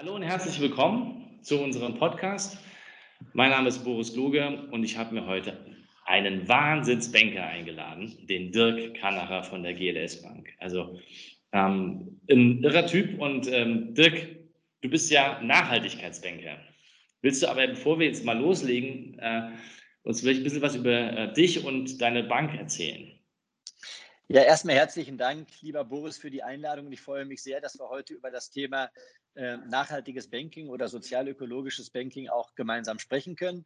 Hallo und herzlich willkommen zu unserem Podcast. Mein Name ist Boris Kluge und ich habe mir heute einen Wahnsinnsbanker eingeladen, den Dirk Kanacher von der GLS Bank. Also ähm, ein irrer Typ und ähm, Dirk, du bist ja Nachhaltigkeitsbanker. Willst du aber, bevor wir jetzt mal loslegen, äh, uns vielleicht ein bisschen was über äh, dich und deine Bank erzählen? Ja, erstmal herzlichen Dank, lieber Boris, für die Einladung. Ich freue mich sehr, dass wir heute über das Thema äh, nachhaltiges Banking oder sozialökologisches Banking auch gemeinsam sprechen können.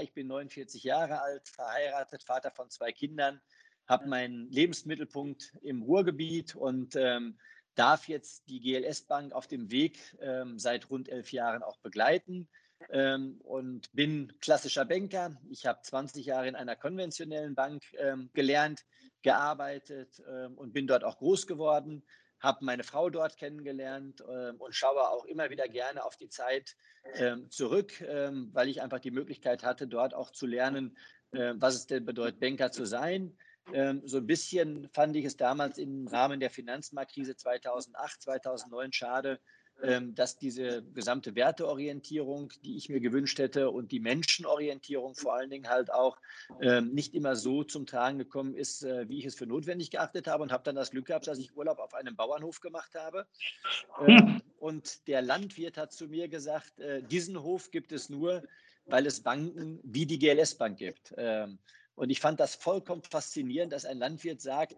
Ich bin 49 Jahre alt, verheiratet, Vater von zwei Kindern, habe meinen Lebensmittelpunkt im Ruhrgebiet und ähm, darf jetzt die GLS Bank auf dem Weg ähm, seit rund elf Jahren auch begleiten ähm, und bin klassischer Banker. Ich habe 20 Jahre in einer konventionellen Bank ähm, gelernt, gearbeitet ähm, und bin dort auch groß geworden habe meine Frau dort kennengelernt äh, und schaue auch immer wieder gerne auf die Zeit äh, zurück, äh, weil ich einfach die Möglichkeit hatte, dort auch zu lernen, äh, was es denn bedeutet, Banker zu sein. Ähm, so ein bisschen fand ich es damals im Rahmen der Finanzmarktkrise 2008, 2009 schade, ähm, dass diese gesamte Werteorientierung, die ich mir gewünscht hätte und die Menschenorientierung vor allen Dingen halt auch ähm, nicht immer so zum Tragen gekommen ist, äh, wie ich es für notwendig geachtet habe und habe dann das Glück gehabt, dass ich Urlaub auf einem Bauernhof gemacht habe. Hm. Ähm, und der Landwirt hat zu mir gesagt, äh, diesen Hof gibt es nur, weil es Banken wie die GLS Bank gibt. Und ich fand das vollkommen faszinierend, dass ein Landwirt sagt,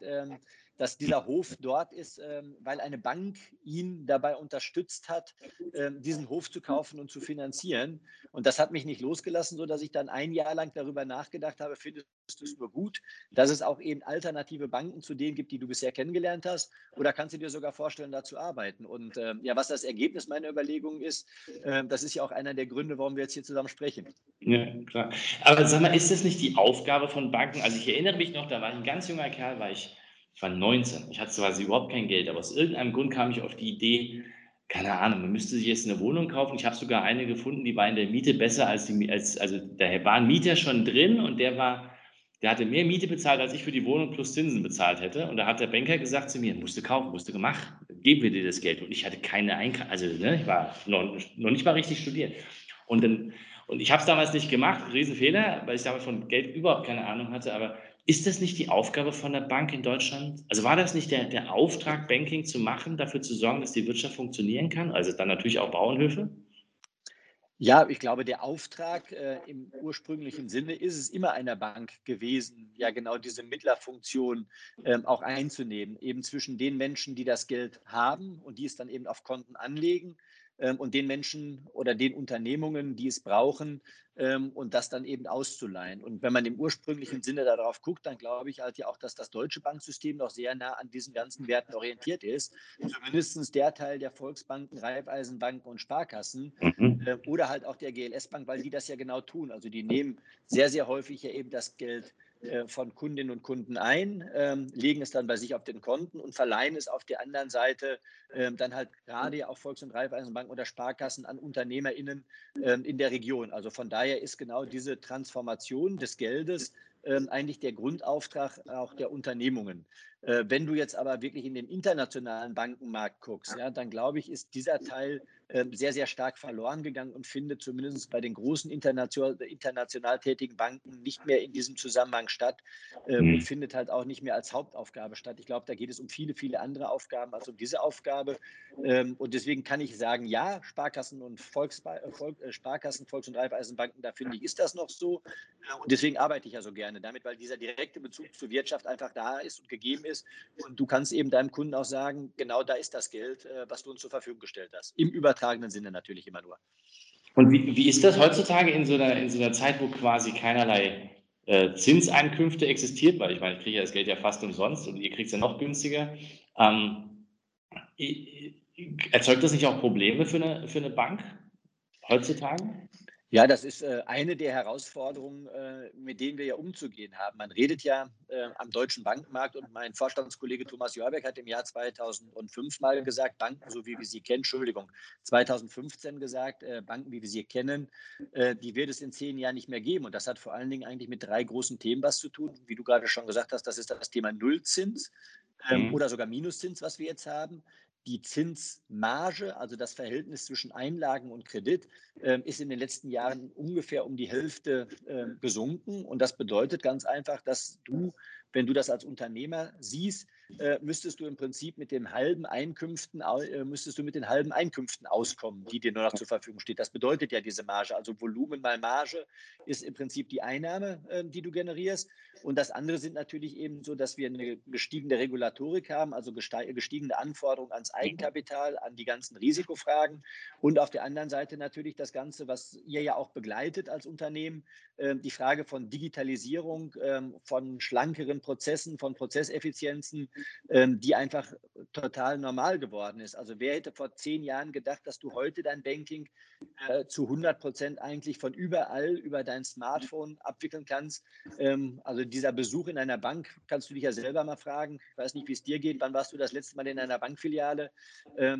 dass dieser Hof dort ist, ähm, weil eine Bank ihn dabei unterstützt hat, ähm, diesen Hof zu kaufen und zu finanzieren. Und das hat mich nicht losgelassen, sodass ich dann ein Jahr lang darüber nachgedacht habe, findest du es nur gut, dass es auch eben alternative Banken zu denen gibt, die du bisher kennengelernt hast? Oder kannst du dir sogar vorstellen, da zu arbeiten? Und ähm, ja, was das Ergebnis meiner Überlegungen ist, das ist ja auch einer der Gründe, warum wir jetzt hier zusammen sprechen. Ja, klar. Aber sag mal, ist das nicht die Aufgabe von Banken? Also ich erinnere mich noch, da war ich ein ganz junger Kerl, war ich ich war 19. Ich hatte quasi überhaupt kein Geld, aber aus irgendeinem Grund kam ich auf die Idee, keine Ahnung, man müsste sich jetzt eine Wohnung kaufen. Ich habe sogar eine gefunden, die war in der Miete besser als die, als, also da war ein Mieter schon drin und der war, der hatte mehr Miete bezahlt, als ich für die Wohnung plus Zinsen bezahlt hätte. Und da hat der Banker gesagt zu mir, musst du kaufen, musst du gemacht, geben wir dir das Geld. Und ich hatte keine Einkauf, also ne, ich war noch, noch nicht mal richtig studiert. Und dann, und ich habe es damals nicht gemacht, Riesenfehler, weil ich damals von Geld überhaupt keine Ahnung hatte, aber ist das nicht die Aufgabe von der Bank in Deutschland? Also war das nicht der, der Auftrag, Banking zu machen, dafür zu sorgen, dass die Wirtschaft funktionieren kann? Also dann natürlich auch Bauernhöfe? Ja, ich glaube, der Auftrag äh, im ursprünglichen Sinne ist es immer einer Bank gewesen, ja genau diese Mittlerfunktion ähm, auch einzunehmen, eben zwischen den Menschen, die das Geld haben und die es dann eben auf Konten anlegen und den Menschen oder den Unternehmungen, die es brauchen, ähm, und das dann eben auszuleihen. Und wenn man im ursprünglichen Sinne darauf guckt, dann glaube ich halt ja auch, dass das deutsche Banksystem noch sehr nah an diesen ganzen Werten orientiert ist. Zumindest der Teil der Volksbanken, Raiffeisenbanken und Sparkassen mhm. äh, oder halt auch der GLS-Bank, weil die das ja genau tun. Also die nehmen sehr, sehr häufig ja eben das Geld von Kundinnen und Kunden ein, ähm, legen es dann bei sich auf den Konten und verleihen es auf der anderen Seite ähm, dann halt gerade auch Volks- und Raiffeisenbanken oder Sparkassen an UnternehmerInnen ähm, in der Region. Also von daher ist genau diese Transformation des Geldes ähm, eigentlich der Grundauftrag auch der Unternehmungen. Äh, wenn du jetzt aber wirklich in den internationalen Bankenmarkt guckst, ja, dann glaube ich, ist dieser Teil sehr, sehr stark verloren gegangen und findet zumindest bei den großen international, international tätigen Banken nicht mehr in diesem Zusammenhang statt ähm, mhm. und findet halt auch nicht mehr als Hauptaufgabe statt. Ich glaube, da geht es um viele, viele andere Aufgaben als um diese Aufgabe. Ähm, und deswegen kann ich sagen, ja, Sparkassen und Volks, äh, äh, Sparkassen, Volks- und Raiffeisenbanken, da finde ich, ist das noch so. Und deswegen arbeite ich ja so gerne damit, weil dieser direkte Bezug zur Wirtschaft einfach da ist und gegeben ist. Und du kannst eben deinem Kunden auch sagen, genau da ist das Geld, äh, was du uns zur Verfügung gestellt hast. Im Über übertragenen Sinne natürlich immer nur. Und wie, wie ist das heutzutage in so einer, in so einer Zeit, wo quasi keinerlei äh, Zinseinkünfte existiert? Weil ich meine, ich kriege ja das Geld ja fast umsonst und ihr kriegt es ja noch günstiger. Ähm, erzeugt das nicht auch Probleme für eine, für eine Bank heutzutage? Ja, das ist äh, eine der Herausforderungen, äh, mit denen wir ja umzugehen haben. Man redet ja äh, am deutschen Bankenmarkt und mein Vorstandskollege Thomas Jörbeck hat im Jahr 2005 mal gesagt, Banken, so wie wir sie kennen, Entschuldigung, 2015 gesagt, Banken, wie wir sie kennen, die wird es in zehn Jahren nicht mehr geben. Und das hat vor allen Dingen eigentlich mit drei großen Themen was zu tun. Wie du gerade schon gesagt hast, das ist das Thema Nullzins ähm, mhm. oder sogar Minuszins, was wir jetzt haben die Zinsmarge, also das Verhältnis zwischen Einlagen und Kredit, äh, ist in den letzten Jahren ungefähr um die Hälfte äh, gesunken. Und das bedeutet ganz einfach, dass du wenn du das als Unternehmer siehst, äh, müsstest du im Prinzip mit den halben Einkünften, äh, müsstest du mit den halben Einkünften auskommen, die dir nur noch zur Verfügung steht. Das bedeutet ja diese Marge. Also Volumen mal Marge ist im Prinzip die Einnahme, äh, die du generierst. Und das andere sind natürlich eben so, dass wir eine gestiegene Regulatorik haben, also gestiegene Anforderungen ans Eigenkapital, an die ganzen Risikofragen. Und auf der anderen Seite natürlich das Ganze, was ihr ja auch begleitet als Unternehmen, ähm, die Frage von Digitalisierung, ähm, von schlankeren Prozessen, von Prozesseffizienzen, ähm, die einfach total normal geworden ist. Also wer hätte vor zehn Jahren gedacht, dass du heute dein Banking äh, zu 100 Prozent eigentlich von überall über dein Smartphone abwickeln kannst? Also dieser Besuch in einer Bank, kannst du dich ja selber mal fragen. Ich weiß nicht, wie es dir geht. Wann warst du das letzte Mal in einer Bankfiliale?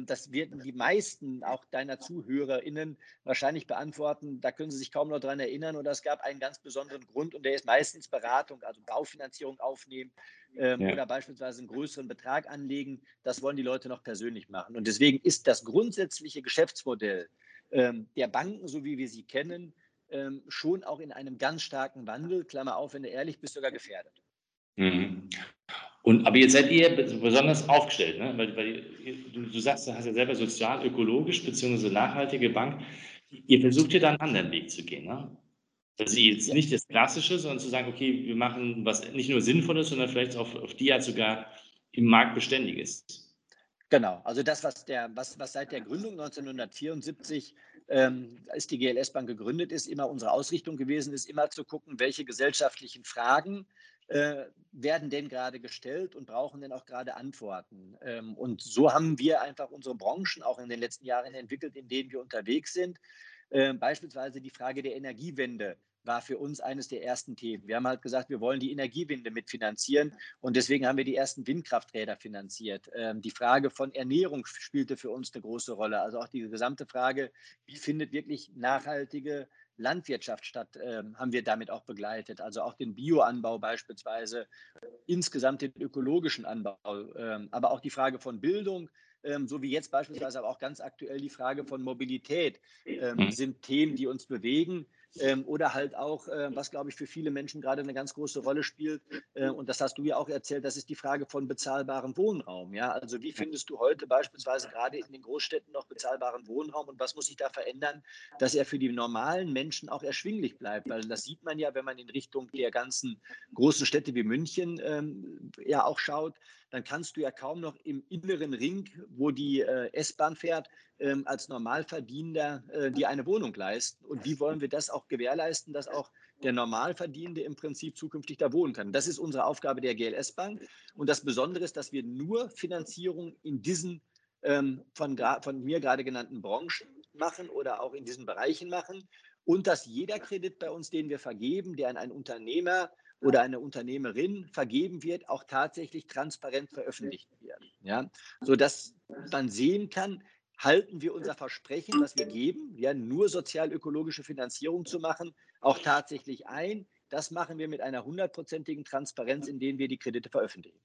Das werden die meisten auch deiner ZuhörerInnen wahrscheinlich beantworten. Da können sie sich kaum noch daran erinnern. Oder es gab einen ganz besonderen Grund und der ist meistens Beratung, also Baufinanzierung aufnehmen ähm, ja. oder beispielsweise einen größeren Betrag anlegen. Das wollen die Leute noch persönlich machen. Und deswegen ist das grundsätzliche Geschäftsmodell ähm, der Banken, so wie wir sie kennen, ähm, schon auch in einem ganz starken Wandel, Klammer auf, wenn du ehrlich bist, sogar gefährdet. Mhm. Und, aber jetzt seid ihr besonders aufgestellt, ne? weil, weil du, du, sagst, du hast ja selber sozial, ökologisch bzw. nachhaltige Bank. Ihr versucht ja da einen anderen Weg zu gehen. Ne? Also jetzt nicht das Klassische, sondern zu sagen, okay, wir machen was nicht nur Sinnvolles, sondern vielleicht auf, auf die Art sogar im Markt beständig ist. Genau, also das, was, der, was, was seit der Gründung 1974 ähm, ist die GLS Bank gegründet ist, immer unsere Ausrichtung gewesen ist, immer zu gucken, welche gesellschaftlichen Fragen äh, werden denn gerade gestellt und brauchen denn auch gerade Antworten. Ähm, und so haben wir einfach unsere Branchen auch in den letzten Jahren entwickelt, in denen wir unterwegs sind. Äh, beispielsweise die Frage der Energiewende war für uns eines der ersten Themen. Wir haben halt gesagt, wir wollen die Energiewende mitfinanzieren und deswegen haben wir die ersten Windkrafträder finanziert. Ähm, die Frage von Ernährung spielte für uns eine große Rolle. Also auch die gesamte Frage, wie findet wirklich nachhaltige Landwirtschaft statt, äh, haben wir damit auch begleitet. Also auch den Bioanbau beispielsweise, insgesamt den ökologischen Anbau, äh, aber auch die Frage von Bildung, ähm, so wie jetzt beispielsweise aber auch ganz aktuell die Frage von Mobilität, ähm, mhm. sind Themen, die uns bewegen. Ähm, oder halt auch, äh, was glaube ich für viele Menschen gerade eine ganz große Rolle spielt, äh, und das hast du ja auch erzählt, das ist die Frage von bezahlbarem Wohnraum. Ja? Also wie findest du heute beispielsweise gerade in den Großstädten noch bezahlbaren Wohnraum und was muss sich da verändern, dass er für die normalen Menschen auch erschwinglich bleibt? Weil das sieht man ja, wenn man in Richtung der ganzen großen Städte wie München ähm, ja auch schaut, dann kannst du ja kaum noch im inneren Ring, wo die äh, S-Bahn fährt, ähm, als Normalverdienender äh, dir eine Wohnung leisten. Und wie wollen wir das auch gewährleisten, dass auch der Normalverdienende im Prinzip zukünftig da wohnen kann? Das ist unsere Aufgabe der GLS Bank. Und das Besondere ist, dass wir nur Finanzierung in diesen ähm, von, von mir gerade genannten Branchen machen oder auch in diesen Bereichen machen. Und dass jeder Kredit bei uns, den wir vergeben, der an einen Unternehmer oder eine Unternehmerin vergeben wird, auch tatsächlich transparent veröffentlicht wird. Ja? Sodass man sehen kann, halten wir unser Versprechen, was wir geben, ja, nur sozial-ökologische Finanzierung zu machen, auch tatsächlich ein. Das machen wir mit einer hundertprozentigen Transparenz, indem wir die Kredite veröffentlichen.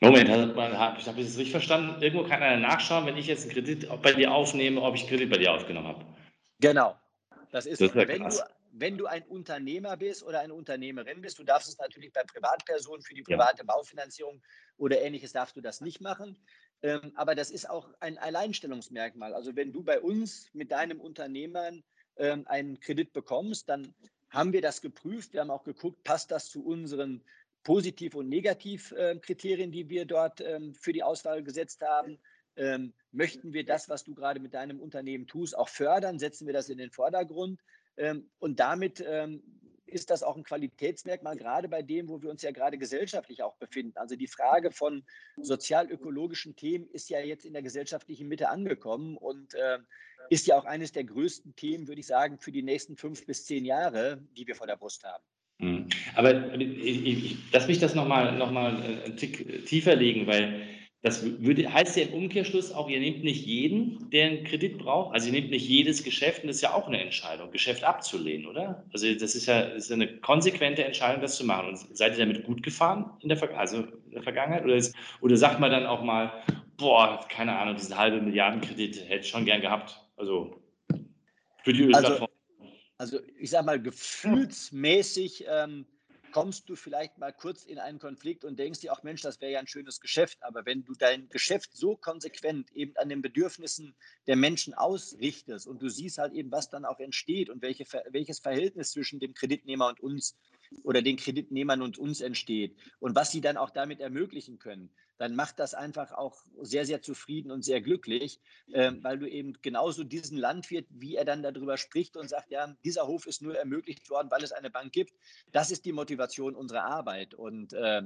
Moment, habe ich das richtig verstanden? Irgendwo kann einer nachschauen, wenn ich jetzt einen Kredit bei dir aufnehme, ob ich einen Kredit bei dir aufgenommen habe. Genau. Das ist, das ist wenn, du, wenn du ein Unternehmer bist oder eine Unternehmerin bist, du darfst es natürlich bei Privatpersonen für die private ja. Baufinanzierung oder ähnliches darfst du das nicht machen. Ähm, aber das ist auch ein Alleinstellungsmerkmal. Also wenn du bei uns mit deinem Unternehmern ähm, einen Kredit bekommst, dann haben wir das geprüft. Wir haben auch geguckt, passt das zu unseren Positiv- und Negativkriterien, die wir dort ähm, für die Auswahl gesetzt haben. Ähm, möchten wir das, was du gerade mit deinem Unternehmen tust, auch fördern? Setzen wir das in den Vordergrund? Ähm, und damit ähm, ist das auch ein Qualitätsmerkmal, gerade bei dem, wo wir uns ja gerade gesellschaftlich auch befinden. Also die Frage von sozial-ökologischen Themen ist ja jetzt in der gesellschaftlichen Mitte angekommen und äh, ist ja auch eines der größten Themen, würde ich sagen, für die nächsten fünf bis zehn Jahre, die wir vor der Brust haben. Mhm. Aber ich, ich, lass mich das nochmal noch mal äh, einen Tick tiefer legen, weil das würde, heißt ja im Umkehrschluss auch, ihr nehmt nicht jeden, der einen Kredit braucht. Also ihr nehmt nicht jedes Geschäft und das ist ja auch eine Entscheidung, Geschäft abzulehnen, oder? Also das ist ja, das ist eine konsequente Entscheidung, das zu machen. Und seid ihr damit gut gefahren in der, also in der Vergangenheit? Oder, ist, oder sagt man dann auch mal, boah, keine Ahnung, diesen halbe Milliardenkredit hätte ich schon gern gehabt. Also für die Ölplattform. Also, also ich sage mal, gefühlsmäßig ähm, kommst du vielleicht mal kurz in einen Konflikt und denkst dir, auch Mensch, das wäre ja ein schönes Geschäft. Aber wenn du dein Geschäft so konsequent eben an den Bedürfnissen der Menschen ausrichtest und du siehst halt eben, was dann auch entsteht und welche, welches Verhältnis zwischen dem Kreditnehmer und uns oder den Kreditnehmern und uns entsteht und was sie dann auch damit ermöglichen können, dann macht das einfach auch sehr, sehr zufrieden und sehr glücklich, äh, weil du eben genauso diesen Landwirt, wie er dann darüber spricht und sagt, ja, dieser Hof ist nur ermöglicht worden, weil es eine Bank gibt. Das ist die Motivation unserer Arbeit. Und äh,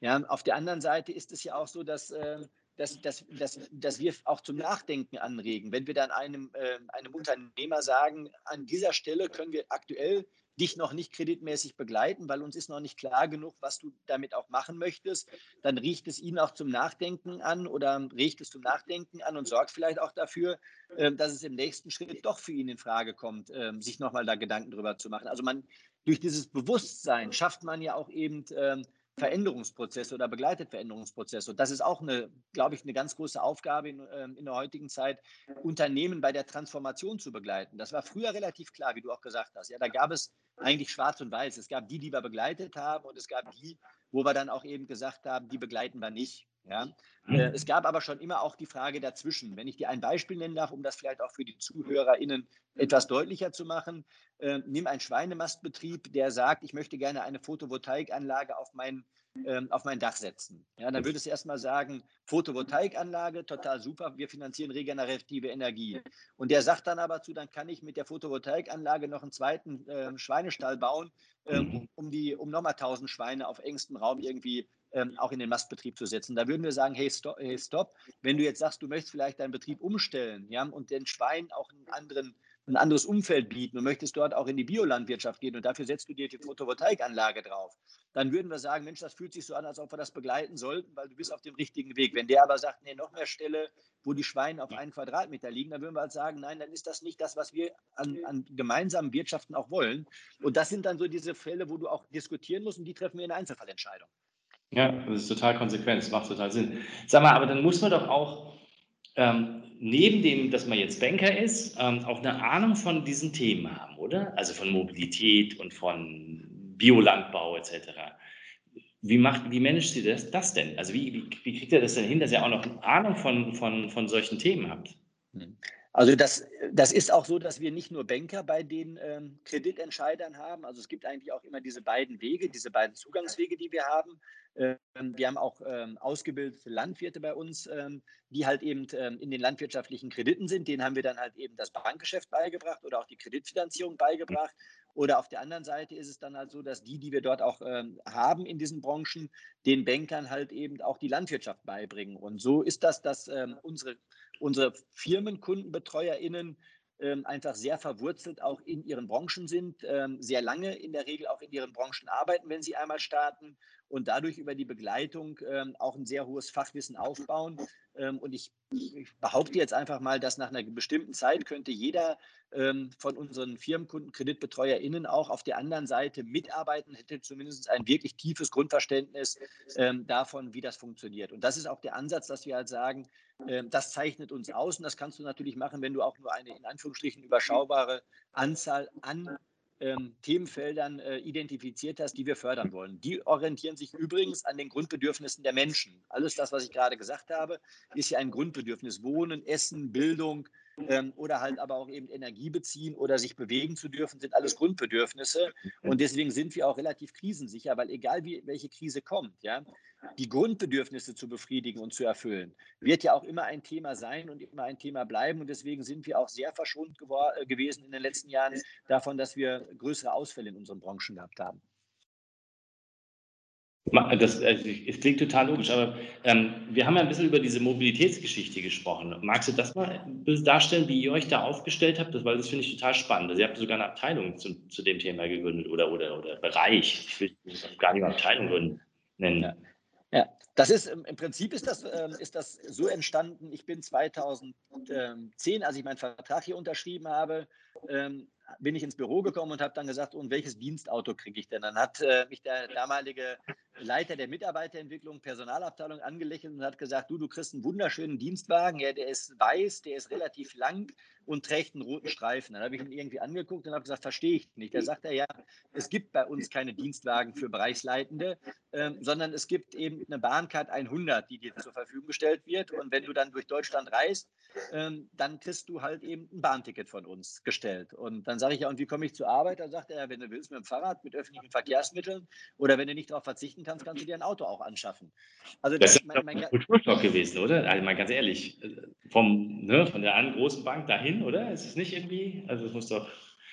ja, auf der anderen Seite ist es ja auch so, dass äh, dass, dass, dass, dass wir auch zum Nachdenken anregen. Wenn wir dann einem, äh, einem Unternehmer sagen, an dieser Stelle können wir aktuell dich noch nicht kreditmäßig begleiten, weil uns ist noch nicht klar genug, was du damit auch machen möchtest, dann riecht es ihn auch zum Nachdenken an oder riecht es zum Nachdenken an und sorgt vielleicht auch dafür, ähm, dass es im nächsten Schritt doch für ihn in Frage kommt, ähm, sich nochmal da Gedanken drüber zu machen. Also man durch dieses Bewusstsein schafft man ja auch eben ähm, Veränderungsprozesse oder begleitet Veränderungsprozesse. Und das ist auch eine, glaube ich, eine ganz große Aufgabe in, ähm, in, der heutigen Zeit, Unternehmen bei der Transformation zu begleiten. Das war früher relativ klar, wie du auch gesagt hast. Ja, da gab es eigentlich schwarz und weiß. Es gab die, die wir begleitet haben und es gab die, wo wir dann auch eben gesagt haben, die begleiten wir nicht. Ja? Mhm. Äh, es gab aber schon immer auch die Frage dazwischen. Wenn ich dir ein Beispiel nennen darf, um das vielleicht auch für die ZuhörerInnen etwas deutlicher zu machen, äh, nimm einen Schweinemastbetrieb, der sagt, ich möchte gerne eine Photovoltaikanlage auf mein, äh, auf mein Dach setzen. Ja, dann würdest du erstmal sagen, Photovoltaikanlage, total super, wir finanzieren regenerative Energie. Und der sagt dann aber zu, dann kann ich mit der Photovoltaikanlage noch einen zweiten äh, Schweinestall bauen, ähm, um, die, um nochmal 1000 Schweine auf engstem Raum irgendwie ähm, auch in den Mastbetrieb zu setzen. Da würden wir sagen, hey stop, hey, stop, wenn du jetzt sagst, du möchtest vielleicht deinen Betrieb umstellen ja, und den Schweinen auch einen anderen ein anderes Umfeld bieten und möchtest dort auch in die Biolandwirtschaft gehen und dafür setzt du dir die Photovoltaikanlage drauf, dann würden wir sagen, Mensch, das fühlt sich so an, als ob wir das begleiten sollten, weil du bist auf dem richtigen Weg. Wenn der aber sagt, nee, noch mehr Stelle, wo die Schweine auf einen Quadratmeter liegen, dann würden wir halt sagen, nein, dann ist das nicht das, was wir an, an gemeinsamen Wirtschaften auch wollen. Und das sind dann so diese Fälle, wo du auch diskutieren musst und die treffen wir in der Einzelfallentscheidung. Ja, das ist total konsequent, das macht total Sinn. Sag mal, aber dann muss man doch auch ähm, neben dem, dass man jetzt Banker ist, ähm, auch eine Ahnung von diesen Themen haben, oder? Also von Mobilität und von Biolandbau etc. Wie, macht, wie managt ihr das, das denn? Also wie, wie, wie kriegt ihr das denn hin, dass ihr auch noch eine Ahnung von, von, von solchen Themen habt? Hm. Also das, das ist auch so, dass wir nicht nur Banker bei den ähm, Kreditentscheidern haben. Also es gibt eigentlich auch immer diese beiden Wege, diese beiden Zugangswege, die wir haben. Ähm, wir haben auch ähm, ausgebildete Landwirte bei uns, ähm, die halt eben ähm, in den landwirtschaftlichen Krediten sind. Denen haben wir dann halt eben das Bankgeschäft beigebracht oder auch die Kreditfinanzierung beigebracht. Oder auf der anderen Seite ist es dann halt so, dass die, die wir dort auch ähm, haben in diesen Branchen, den Bankern halt eben auch die Landwirtschaft beibringen. Und so ist das, dass unsere unsere FirmenkundenbetreuerInnen ähm, einfach sehr verwurzelt auch in ihren Branchen sind, ähm, sehr lange in der Regel auch in ihren Branchen arbeiten, wenn sie einmal starten und dadurch über die Begleitung ähm, auch ein sehr hohes Fachwissen aufbauen. Ähm, und ich, ich, behaupte jetzt einfach mal, dass nach einer bestimmten Zeit könnte jeder ähm, von unseren Firmenkunden, KreditbetreuerInnen auch auf der anderen Seite mitarbeiten, hätte zumindest ein wirklich tiefes Grundverständnis ähm, davon, wie das funktioniert. Und das ist auch der Ansatz, dass wir halt sagen, ähm, das zeichnet uns aus und das kannst du natürlich machen, wenn du auch nur eine in Anführungsstrichen überschaubare Anzahl an ähm, Themenfeldern äh, identifiziert hast, die wir fördern wollen. Die orientieren sich übrigens an den Grundbedürfnissen der Menschen. Alles das, was ich gerade gesagt habe, ist ja ein Grundbedürfnis. Wohnen, Essen, Bildung ähm, oder halt aber auch eben Energie beziehen oder sich bewegen zu dürfen, sind alles Grundbedürfnisse. Und deswegen sind wir auch relativ krisensicher, weil egal wie, welche Krise kommt, ja, die Grundbedürfnisse zu befriedigen und zu erfüllen, wird ja auch immer ein Thema sein und immer ein Thema bleiben. Und deswegen sind wir auch sehr verschont äh, gewesen in den letzten Jahren davon, dass wir größere Ausfälle in unseren Branchen gehabt haben. Das, also, es klingt total logisch, aber ähm, wir haben ja ein bisschen über diese Mobilitätsgeschichte gesprochen. Magst du das mal darstellen, wie ihr euch da aufgestellt habt? Das, weil das finde ich total spannend. Also ihr habt sogar eine Abteilung zu, zu dem Thema gegründet oder, oder, oder Bereich. Ich will gar nicht mal Abteilung nennen. Ja. Das ist im Prinzip ist das, ähm, ist das so entstanden. Ich bin 2010, als ich meinen Vertrag hier unterschrieben habe, ähm, bin ich ins Büro gekommen und habe dann gesagt, und welches Dienstauto kriege ich denn? Dann hat äh, mich der damalige Leiter der Mitarbeiterentwicklung, Personalabteilung angelächelt und hat gesagt, du, du kriegst einen wunderschönen Dienstwagen, ja, der ist weiß, der ist relativ lang und trägt einen roten Streifen. Dann habe ich ihn irgendwie angeguckt und habe gesagt, verstehe ich nicht. Da sagt er, ja, es gibt bei uns keine Dienstwagen für Bereichsleitende, ähm, sondern es gibt eben eine Bahncard 100, die dir zur Verfügung gestellt wird. Und wenn du dann durch Deutschland reist, ähm, dann kriegst du halt eben ein Bahnticket von uns gestellt. Und dann sage ich ja, und wie komme ich zur Arbeit? Dann sagt er, ja, wenn du willst, mit dem Fahrrad, mit öffentlichen Verkehrsmitteln oder wenn du nicht darauf verzichten kannst, kannst du dir ein Auto auch anschaffen. Also das, das ist mein, mein Kulturschock gewesen, oder? Also mal ganz ehrlich, vom, ne, von der einen großen Bank dahin, oder? Ist es nicht irgendwie? Also es muss doch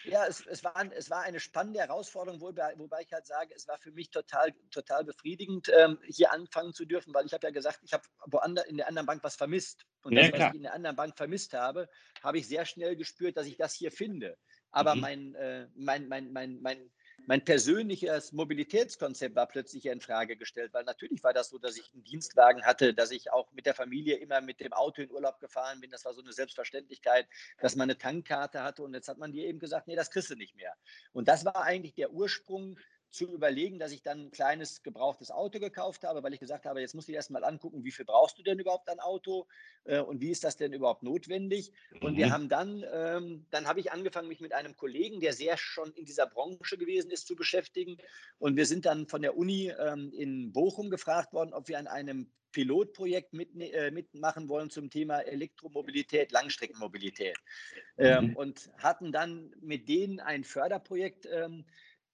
ja, es, es, war, es war eine spannende Herausforderung, wobei, wobei ich halt sage, es war für mich total, total befriedigend, ähm, hier anfangen zu dürfen, weil ich habe ja gesagt, ich habe woanders in der anderen Bank was vermisst. Und ja, das, was ich in der anderen Bank vermisst habe, habe ich sehr schnell gespürt, dass ich das hier finde. Aber mhm. mein, äh, mein, mein, mein, mein, mein persönliches Mobilitätskonzept war plötzlich in Frage gestellt, weil natürlich war das so, dass ich einen Dienstwagen hatte, dass ich auch mit der Familie immer mit dem Auto in Urlaub gefahren bin. Das war so eine Selbstverständlichkeit, dass man eine Tankkarte hatte und jetzt hat man dir eben gesagt, nee, das kriegst du nicht mehr. Und das war eigentlich der Ursprung zu überlegen, dass ich dann ein kleines gebrauchtes Auto gekauft habe, weil ich gesagt habe, jetzt musst du dir erstmal angucken, wie viel brauchst du denn überhaupt ein Auto äh, und wie ist das denn überhaupt notwendig? Und mhm. wir haben dann, ähm, dann habe ich angefangen, mich mit einem Kollegen, der sehr schon in dieser Branche gewesen ist, zu beschäftigen. Und wir sind dann von der Uni ähm, in Bochum gefragt worden, ob wir an einem Pilotprojekt mit, äh, mitmachen wollen zum Thema Elektromobilität, Langstreckenmobilität. Ähm, mhm. Und hatten dann mit denen ein Förderprojekt ähm,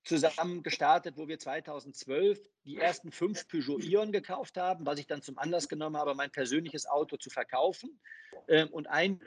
zusammen gestartet, wo wir 2012 die ersten fünf Peugeot Ion gekauft haben, was ich dann zum Anlass genommen habe, mein persönliches Auto zu verkaufen. Ähm, und ein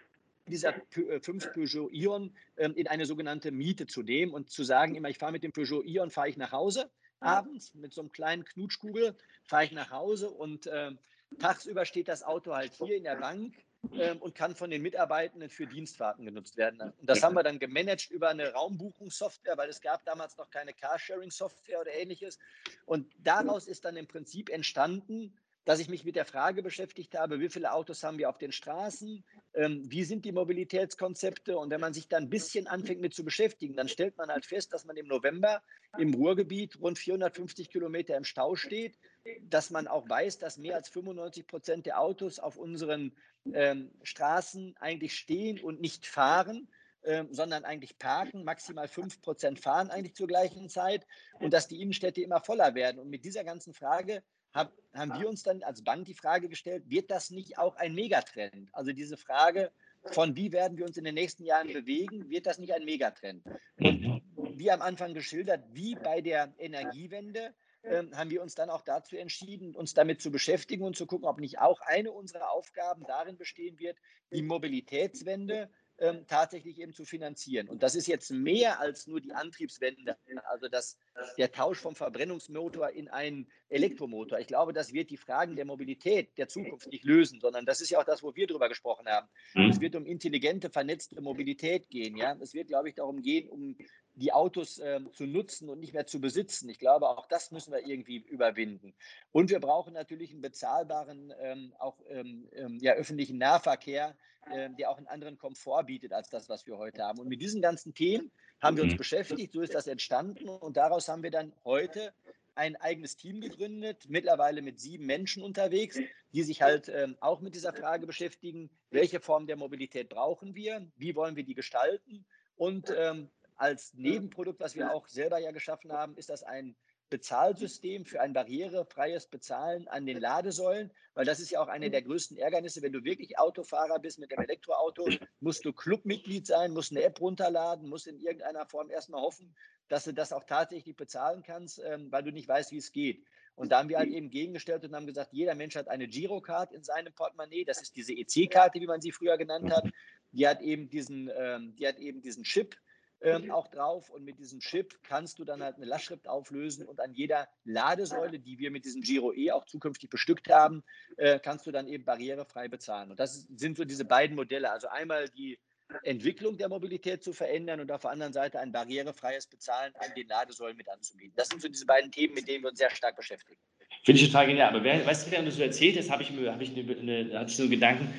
dieser äh, fünf Peugeot Ion ähm, in eine sogenannte Miete zu nehmen und zu sagen, immer, ich fahre mit dem Peugeot Ion, fahre ich nach Hause abends mit so einem kleinen Knutschkugel, fahre ich nach Hause und äh, tagsüber steht das Auto halt hier in der Bank ähm, und kann von den Mitarbeitenden für Dienstfahrten genutzt werden. Und das haben wir dann gemanagt über eine Raumbuchungssoftware, weil es gab damals noch keine Carsharing-Software oder ähnliches. Und daraus ist dann im Prinzip entstanden, dass ich mich mit der Frage beschäftigt habe, wie viele Autos haben wir auf den Straßen, ähm, wie sind die Mobilitätskonzepte und wenn man sich dann ein bisschen anfängt mit zu beschäftigen, dann stellt man halt fest, dass man im November im Ruhrgebiet rund 450 Kilometer im Stau steht, dass man auch weiß, dass mehr als 95 Prozent der Autos auf unseren ähm, Straßen eigentlich stehen und nicht fahren. Ähm, sondern eigentlich parken, maximal 5 Prozent fahren eigentlich zur gleichen Zeit und dass die Innenstädte immer voller werden. Und mit dieser ganzen Frage hab, haben wir uns dann als Bank die Frage gestellt, wird das nicht auch ein Megatrend? Also diese Frage von wie werden wir uns in den nächsten Jahren bewegen, wird das nicht ein Megatrend? Und mhm. wie am Anfang geschildert, wie bei der Energiewende, ähm, haben wir uns dann auch dazu entschieden, uns damit zu beschäftigen und zu gucken, ob nicht auch eine unserer Aufgaben darin bestehen wird, die Mobilitätswende ähm, tatsächlich eben zu finanzieren. Und das ist jetzt mehr als nur die Antriebswende, also das, der Tausch vom Verbrennungsmotor in einen Elektromotor. Ich glaube, das wird die Fragen der Mobilität der Zukunft nicht lösen, sondern das ist ja auch das, wo wir drüber gesprochen haben. Mhm. Es wird um intelligente, vernetzte Mobilität gehen. Ja? Es wird, glaube ich, darum gehen, um die Autos äh, zu nutzen und nicht mehr zu besitzen. Ich glaube, auch das müssen wir irgendwie überwinden. Und wir brauchen natürlich einen bezahlbaren, ähm, auch ähm, ähm ja, öffentlichen Nahverkehr, äh, der auch einen anderen Komfort bietet als das, was wir heute haben. Und mit diesen ganzen Themen haben wir uns mhm. beschäftigt, so ist das entstanden und daraus haben wir dann heute ein eigenes Team gegründet, mittlerweile mit sieben Menschen unterwegs, die sich halt ähm, auch mit dieser Frage beschäftigen, welche Form der Mobilität brauchen wir, wie wollen wir die gestalten und ähm, als Nebenprodukt, was wir auch selber ja geschaffen haben, ist das ein Bezahlsystem für ein barrierefreies Bezahlen an den Ladesäulen, weil das ist ja auch eine der größten Ärgernisse. Wenn du wirklich Autofahrer bist mit dem Elektroauto, musst du Clubmitglied sein, musst eine App runterladen, musst in irgendeiner Form erstmal hoffen, dass du das auch tatsächlich bezahlen kannst, ähm, weil du nicht weißt, wie es geht. Und da haben wir halt eben gegengestellt und haben gesagt, jeder Mensch hat eine Girocard in seinem Portemonnaie. Das ist diese EC-Karte, wie man sie früher genannt hat. Die hat eben diesen, ähm, die hat eben diesen Chip, ähm, auch drauf und mit diesem Chip kannst du dann halt eine Lastschrift auflösen und an jeder Ladesäule, die wir mit diesem Giro E auch zukünftig bestückt haben, äh, kannst du dann eben barrierefrei bezahlen. Und das sind so diese beiden Modelle. Also einmal die Entwicklung der Mobilität zu verändern und auf der anderen Seite ein barrierefreies Bezahlen an den Ladesäulen mit anzubieten. Das sind so diese beiden Themen, mit denen wir uns sehr stark beschäftigen. Finde ich total genial. Aber wer, weißt du, während du so erzählt hast, habe ich, hab ich, eine, eine, hatte ich so einen Gedanken,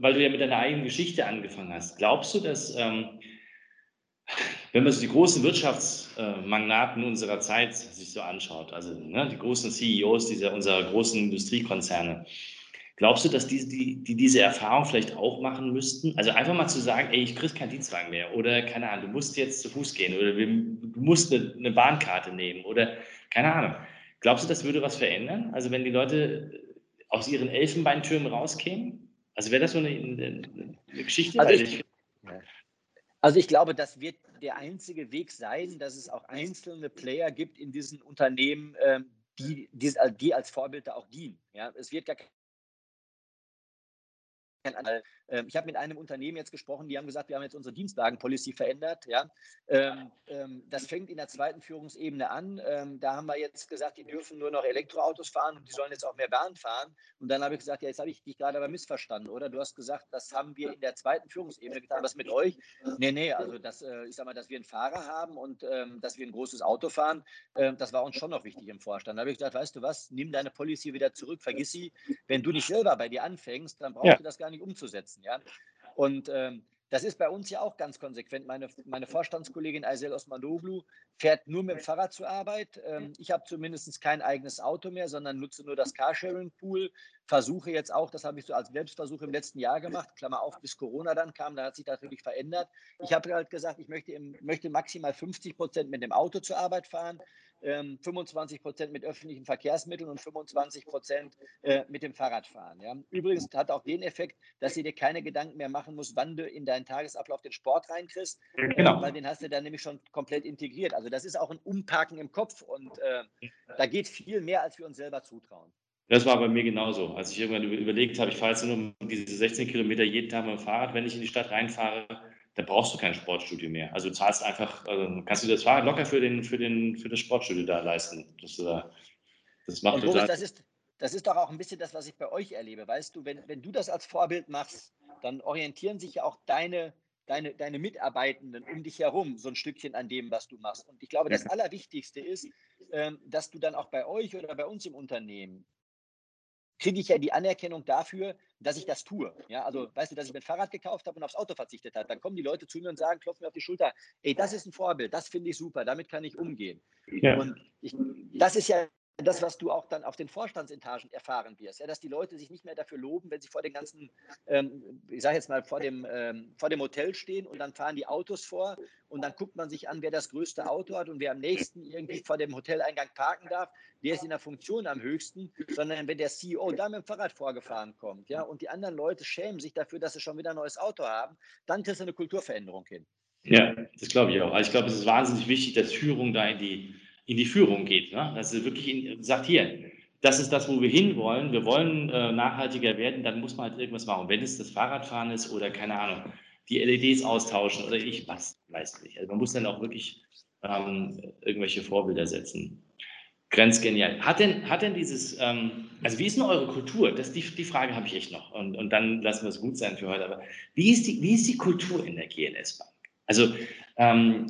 weil du ja mit deiner eigenen Geschichte angefangen hast. Glaubst du, dass ähm, wenn man sich die großen Wirtschaftsmagnaten unserer Zeit sich so anschaut, also ne, die großen CEOs dieser unserer großen Industriekonzerne, glaubst du, dass die, die, die diese Erfahrung vielleicht auch machen müssten? Also einfach mal zu sagen, ey, ich kriege keinen Dienstwagen mehr oder keine Ahnung, du musst jetzt zu Fuß gehen oder du musst eine, eine Bahnkarte nehmen oder keine Ahnung. Glaubst du, das würde was verändern? Also wenn die Leute aus ihren Elfenbeintürmen rauskämen? Also wäre das so eine, eine, eine Geschichte? Also ich, also ich glaube, das wird der einzige Weg sein, dass es auch einzelne Player gibt in diesen Unternehmen, ähm, die, die, als Vorbilder auch dienen. Ja, es wird gar ich habe mit einem Unternehmen jetzt gesprochen, die haben gesagt, wir haben jetzt unsere Dienstwagen-Policy verändert. Ja. Ähm, ähm, das fängt in der zweiten Führungsebene an. Da haben wir jetzt gesagt, die dürfen nur noch Elektroautos fahren und die sollen jetzt auch mehr Bahn fahren. Und dann habe ich gesagt, ja, jetzt habe ich dich gerade aber missverstanden, oder? Du hast gesagt, das haben wir in der zweiten Führungsebene getan. Was mit euch? Nee, nee, also das, äh, ich sage mal, dass wir einen Fahrer haben und dass wir ein großes Auto fahren, das war uns schon noch wichtig im Vorstand. Da habe ich gesagt, weißt du was, nimm deine Policy wieder zurück, vergiss sie. Wenn du nicht selber bei dir anfängst, dann brauchst ja. du das gar nicht umzusetzen. Ja? Und ähm, das ist bei uns ja auch ganz konsequent. Meine, meine Vorstandskollegin Aysel Osmanoglu fährt nur mit dem Fahrrad zur Arbeit. Ähm, ich habe zumindest kein eigenes Auto mehr, sondern nutze nur das Carsharing-Pool. Versuche jetzt auch, das habe ich so als Selbstversuch im letzten Jahr gemacht, Klammer auf, bis Corona dann kam, da hat sich natürlich verändert. Ich habe halt gesagt, ich möchte, möchte maximal 50 Prozent mit dem Auto zur Arbeit fahren. 25 ähm, Prozent mit öffentlichen Verkehrsmitteln und 25 Prozent äh, mit dem Fahrrad fahren. Ja. Übrigens hat auch den Effekt, dass du dir keine Gedanken mehr machen musst, wann du in deinen Tagesablauf den Sport reinkriegst, genau. weil den hast du dann nämlich schon komplett integriert. Also das ist auch ein Umparken im Kopf und äh, da geht viel mehr, als wir uns selber zutrauen. Das war bei mir genauso. Als ich irgendwann überlegt habe, ich fahre jetzt nur diese 16 Kilometer jeden Tag mit dem Fahrrad, wenn ich in die Stadt reinfahre, da brauchst du kein Sportstudio mehr. Also du zahlst einfach, also kannst du das Fahrrad locker für, den, für, den, für das Sportstudio da leisten. Das, das macht Boris, das ist, das ist doch auch ein bisschen das, was ich bei euch erlebe. Weißt du, wenn, wenn du das als Vorbild machst, dann orientieren sich ja auch deine, deine, deine Mitarbeitenden um dich herum so ein Stückchen an dem, was du machst. Und ich glaube, das Allerwichtigste ist, ähm, dass du dann auch bei euch oder bei uns im Unternehmen kriege ich ja die Anerkennung dafür, dass ich das tue. Ja, also weißt du, dass ich mein Fahrrad gekauft habe und aufs Auto verzichtet habe. Dann kommen die Leute zu mir und sagen, klopfen mir auf die Schulter, ey, das ist ein Vorbild, das finde ich super, damit kann ich umgehen. Ja. Und ich, das ist ja das, was du auch dann auf den Vorstandsetagen erfahren wirst, ja, dass die Leute sich nicht mehr dafür loben, wenn sie vor den ganzen, ähm, ich sage jetzt mal, vor dem, ähm, vor dem Hotel stehen und dann fahren die Autos vor und dann guckt man sich an, wer das größte Auto hat und wer am nächsten irgendwie vor dem Hoteleingang parken darf, der ist in der Funktion am höchsten, sondern wenn der CEO da mit dem Fahrrad vorgefahren kommt, ja, und die anderen Leute schämen sich dafür, dass sie schon wieder ein neues Auto haben, dann kriegst du eine Kulturveränderung hin. Ja, das glaube ich auch. Also ich glaube, es ist wahnsinnig wichtig, dass Führung da in die in die Führung geht. Ne? Dass sie wirklich in, sagt, hier, das ist das, wo wir hinwollen. Wir wollen äh, nachhaltiger werden, dann muss man halt irgendwas machen. Wenn es das Fahrradfahren ist oder keine Ahnung, die LEDs austauschen oder ich was, weiß nicht. Also man muss dann auch wirklich ähm, irgendwelche Vorbilder setzen. Grenzgenial. Hat denn, hat denn dieses, ähm, also wie ist denn eure Kultur? Das, die, die Frage habe ich echt noch. Und, und dann lassen wir es gut sein für heute. Aber wie ist die, wie ist die Kultur in der GLS Bank? Also ähm,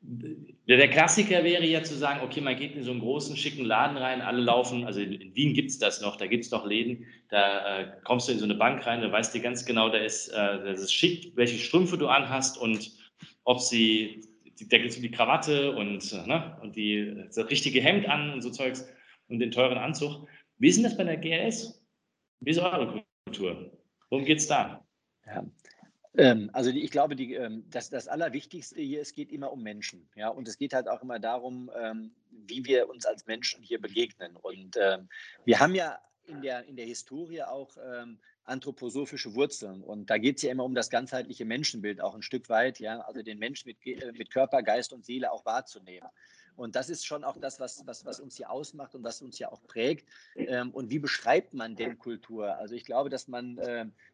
der Klassiker wäre ja zu sagen, okay, man geht in so einen großen, schicken Laden rein, alle laufen, also in Wien gibt es das noch, da gibt es noch Läden, da äh, kommst du in so eine Bank rein, da weißt du ganz genau, da ist, äh, das ist schick, welche Strümpfe du anhast und ob sie, da gibt es die Krawatte und, ne, und die, das richtige Hemd an und so Zeugs und den teuren Anzug. Wie ist denn das bei der GRS? Wie ist eure Kultur? Worum geht es da? Ja, also die, ich glaube, die, ähm, das, das Allerwichtigste hier, es geht immer um Menschen. Ja? Und es geht halt auch immer darum, ähm, wie wir uns als Menschen hier begegnen. Und ähm, wir haben ja in der, in der Historie auch ähm, anthroposophische Wurzeln. Und da geht es ja immer um das ganzheitliche Menschenbild auch ein Stück weit, ja, also den Menschen mit, äh, mit Körper, Geist und Seele auch wahrzunehmen. Und das ist schon auch das, was, was, was uns hier ausmacht und was uns hier auch prägt. Ähm, und wie beschreibt man denn Kultur? Also ich glaube, dass man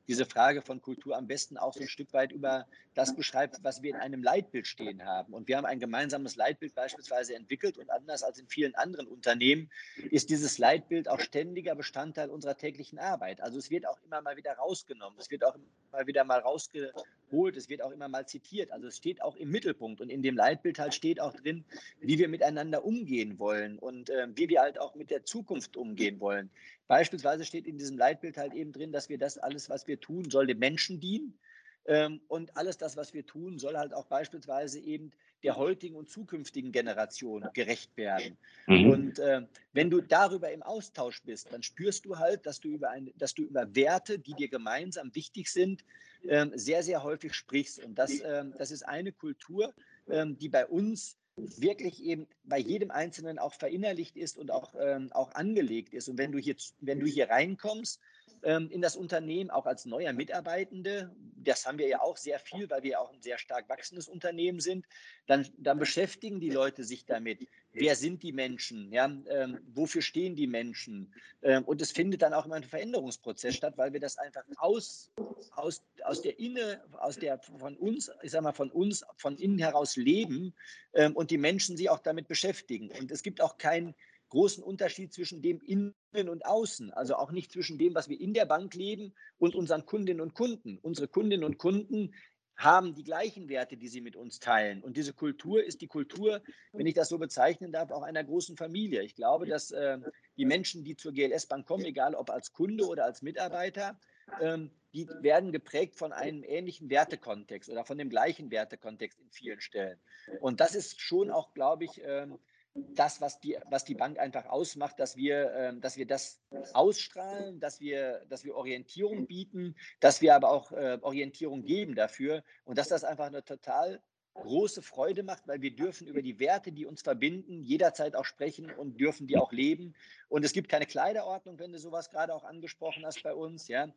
diese Frage von Kultur am besten auch so ein Stück weit über das beschreibt, was wir in einem Leitbild stehen haben. Und wir haben ein gemeinsames Leitbild beispielsweise entwickelt und anders als in vielen anderen Unternehmen ist dieses Leitbild auch ständiger Bestandteil unserer täglichen Arbeit. Also es wird auch immer mal wieder rausgenommen, es wird auch immer wieder mal rausgeholt, es wird auch immer mal zitiert. Also es steht auch im Mittelpunkt und in dem Leitbild halt steht auch drin, wie wir miteinander umgehen wollen und äh, wie wir halt auch mit der Zukunft umgehen wollen. Beispielsweise steht in diesem Leitbild halt eben drin, dass wir das alles, was wir tun, soll dem Menschen dienen. Ähm, und alles das, was wir tun, soll halt auch beispielsweise eben der heutigen und zukünftigen Generation gerecht werden. Mhm. Und äh, wenn du darüber im Austausch bist, dann spürst du halt, dass du über, ein, dass du über Werte, die dir gemeinsam wichtig sind, äh, sehr, sehr häufig sprichst. Und das, äh, das ist eine Kultur, ähm, die bei uns wirklich eben bei jedem Einzelnen auch verinnerlicht ist und auch, ähm, auch angelegt ist. Und wenn du hier, wenn du hier reinkommst ähm, in das Unternehmen, auch als neuer Mitarbeitende, das haben wir ja auch sehr viel, weil wir auch ein sehr stark wachsendes Unternehmen sind, dann, dann beschäftigen die Leute sich damit. Wer sind die Menschen? Ja? Ähm, wofür stehen die Menschen? Ähm, und es findet dann auch immer ein Veränderungsprozess statt, weil wir das einfach aus, aus, aus der Inne, aus der von uns, ich sag mal, von uns, von innen heraus leben ähm, und die Menschen sich auch damit beschäftigen. Und es gibt auch keinen großen Unterschied zwischen dem Innen und Außen, also auch nicht zwischen dem, was wir in der Bank leben und unseren Kundinnen und Kunden. Unsere Kundinnen und Kunden haben die gleichen Werte, die sie mit uns teilen. Und diese Kultur ist die Kultur, wenn ich das so bezeichnen darf, auch einer großen Familie. Ich glaube, dass äh, die Menschen, die zur GLS Bank kommen, egal ob als Kunde oder als Mitarbeiter, ähm, die werden geprägt von einem ähnlichen Wertekontext oder von dem gleichen Wertekontext in vielen Stellen. Und das ist schon auch, glaube ich, ähm, das, was die, was die Bank einfach ausmacht, dass wir, äh, dass wir das ausstrahlen, dass wir, dass wir Orientierung bieten, dass wir aber auch äh, Orientierung geben dafür und dass das einfach eine total große Freude macht, weil wir dürfen über die Werte, die uns verbinden, jederzeit auch sprechen und dürfen die auch leben. Und es gibt keine Kleiderordnung, wenn du sowas gerade auch angesprochen hast bei uns. Ja.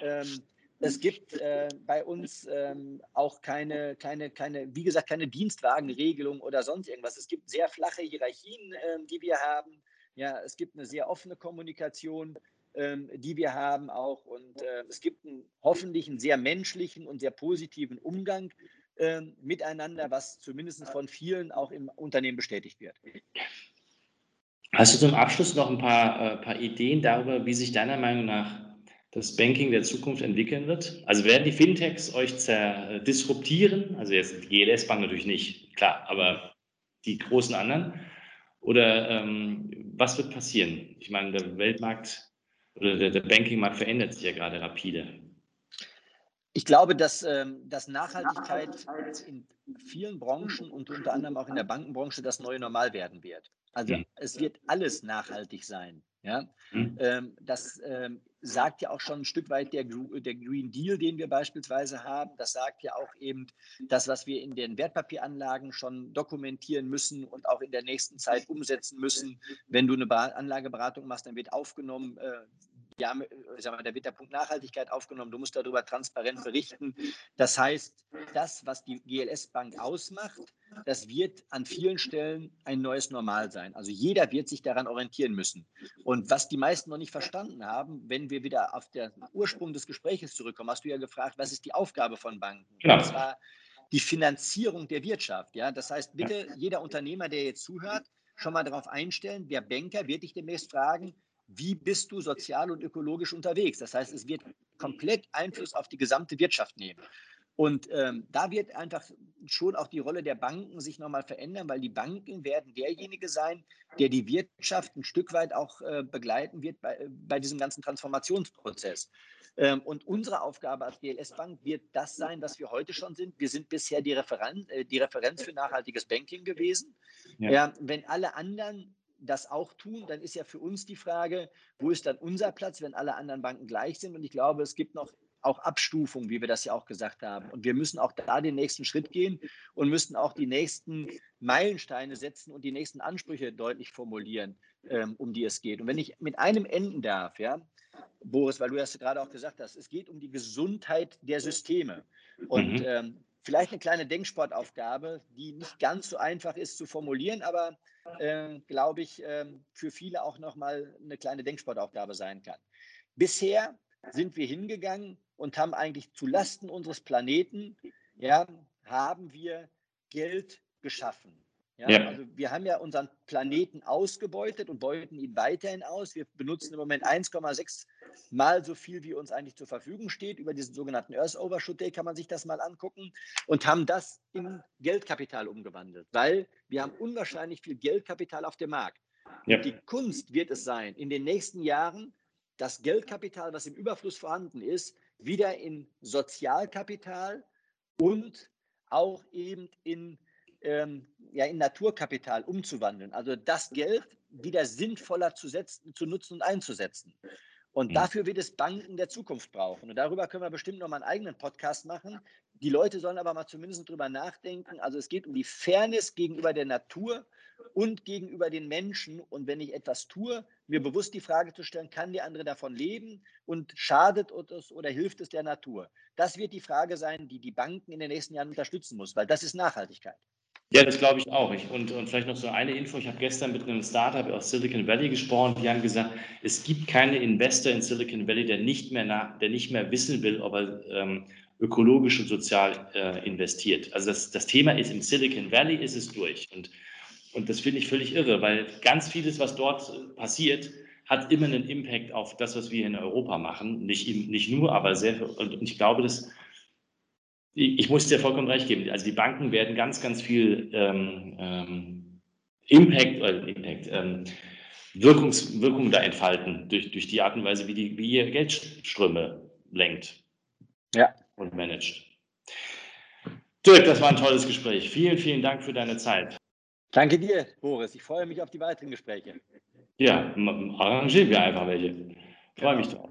Ähm, es gibt äh, bei uns ähm, auch keine, keine, keine, wie gesagt, keine Dienstwagenregelung oder sonst irgendwas. Es gibt sehr flache Hierarchien, äh, die wir haben. Ja, es gibt eine sehr offene Kommunikation, ähm, die wir haben auch. Und äh, es gibt einen, hoffentlich einen sehr menschlichen und sehr positiven Umgang ähm, miteinander, was zumindest von vielen auch im Unternehmen bestätigt wird. Hast du zum Abschluss noch ein paar, äh, paar Ideen darüber, wie sich deiner Meinung nach das Banking der Zukunft entwickeln wird? Also werden die Fintechs euch disruptieren? Also jetzt die GLS-Bank natürlich nicht, klar, aber die großen anderen? Oder ähm, was wird passieren? Ich meine, der Weltmarkt oder der, der Banking-Markt verändert sich ja gerade rapide. Ich glaube, dass, ähm, dass Nachhaltigkeit in vielen Branchen und unter anderem auch in der Bankenbranche das neue Normal werden wird. Also mhm. es wird alles nachhaltig sein. Ja? Mhm. Ähm, das ähm, sagt ja auch schon ein Stück weit der, der Green Deal, den wir beispielsweise haben. Das sagt ja auch eben das, was wir in den Wertpapieranlagen schon dokumentieren müssen und auch in der nächsten Zeit umsetzen müssen. Wenn du eine Anlageberatung machst, dann wird aufgenommen, äh, ja, ich sag mal, da wird der Punkt Nachhaltigkeit aufgenommen. Du musst darüber transparent berichten. Das heißt, das, was die GLS Bank ausmacht, das wird an vielen Stellen ein neues Normal sein. Also jeder wird sich daran orientieren müssen. Und was die meisten noch nicht verstanden haben, wenn wir wieder auf den Ursprung des Gesprächs zurückkommen, hast du ja gefragt, was ist die Aufgabe von Banken? Genau. Und zwar die Finanzierung der Wirtschaft. Ja? Das heißt, bitte jeder Unternehmer, der jetzt zuhört, schon mal darauf einstellen, der Banker wird dich demnächst fragen, wie bist du sozial und ökologisch unterwegs? Das heißt, es wird komplett Einfluss auf die gesamte Wirtschaft nehmen. Und ähm, da wird einfach schon auch die Rolle der Banken sich nochmal verändern, weil die Banken werden derjenige sein, der die Wirtschaft ein Stück weit auch äh, begleiten wird bei, bei diesem ganzen Transformationsprozess. Ähm, und unsere Aufgabe als GLS Bank wird das sein, was wir heute schon sind. Wir sind bisher die, Referen äh, die Referenz für nachhaltiges Banking gewesen. Ja. Ja, wenn alle anderen das auch tun, dann ist ja für uns die Frage, wo ist dann unser Platz, wenn alle anderen Banken gleich sind? Und ich glaube, es gibt noch auch Abstufungen, wie wir das ja auch gesagt haben. Und wir müssen auch da den nächsten Schritt gehen und müssen auch die nächsten Meilensteine setzen und die nächsten Ansprüche deutlich formulieren, ähm, um die es geht. Und wenn ich mit einem enden darf, ja, Boris, weil du das gerade auch gesagt hast, es geht um die Gesundheit der Systeme. Und mhm. ähm, vielleicht eine kleine Denksportaufgabe, die nicht ganz so einfach ist zu formulieren, aber äh, glaube ich, äh, für viele auch nochmal eine kleine Denksportaufgabe sein kann. Bisher sind wir hingegangen und haben eigentlich zu Lasten unseres Planeten, ja, haben wir Geld geschaffen. Ja, ja. Also wir haben ja unseren Planeten ausgebeutet und beuten ihn weiterhin aus. Wir benutzen im Moment 1,6 Mal so viel, wie uns eigentlich zur Verfügung steht. Über diesen sogenannten Earth Overshoot Day kann man sich das mal angucken und haben das in Geldkapital umgewandelt, weil wir haben unwahrscheinlich viel Geldkapital auf dem Markt. Ja. Die Kunst wird es sein, in den nächsten Jahren das Geldkapital, was im Überfluss vorhanden ist, wieder in Sozialkapital und auch eben in, ähm, ja, in Naturkapital umzuwandeln. Also das Geld wieder sinnvoller zu, setzen, zu nutzen und einzusetzen. Und mhm. dafür wird es Banken der Zukunft brauchen. Und darüber können wir bestimmt noch mal einen eigenen Podcast machen. Die Leute sollen aber mal zumindest drüber nachdenken. Also es geht um die Fairness gegenüber der Natur und gegenüber den Menschen. Und wenn ich etwas tue, mir bewusst die Frage zu stellen, kann der andere davon leben und schadet es oder hilft es der Natur? Das wird die Frage sein, die die Banken in den nächsten Jahren unterstützen muss, weil das ist Nachhaltigkeit. Ja, das glaube ich auch. Ich, und, und vielleicht noch so eine Info. Ich habe gestern mit einem Startup aus Silicon Valley gesprochen. Die haben gesagt, es gibt keinen Investor in Silicon Valley, der nicht mehr, nach, der nicht mehr wissen will, ob er ähm, ökologisch und sozial äh, investiert. Also das, das Thema ist im Silicon Valley ist es durch. Und, und das finde ich völlig irre, weil ganz vieles, was dort passiert, hat immer einen Impact auf das, was wir in Europa machen. Nicht, nicht nur, aber sehr. Und ich glaube, dass ich muss dir vollkommen recht geben. Also die Banken werden ganz, ganz viel ähm, ähm, Impact, äh, Impact ähm, Wirkungs, Wirkung da entfalten durch, durch die Art und Weise, wie, die, wie ihr Geldströme lenkt ja. und managt. Dirk, das war ein tolles Gespräch. Vielen, vielen Dank für deine Zeit. Danke dir, Boris. Ich freue mich auf die weiteren Gespräche. Ja, arrangieren wir einfach welche. Freue genau. mich drauf.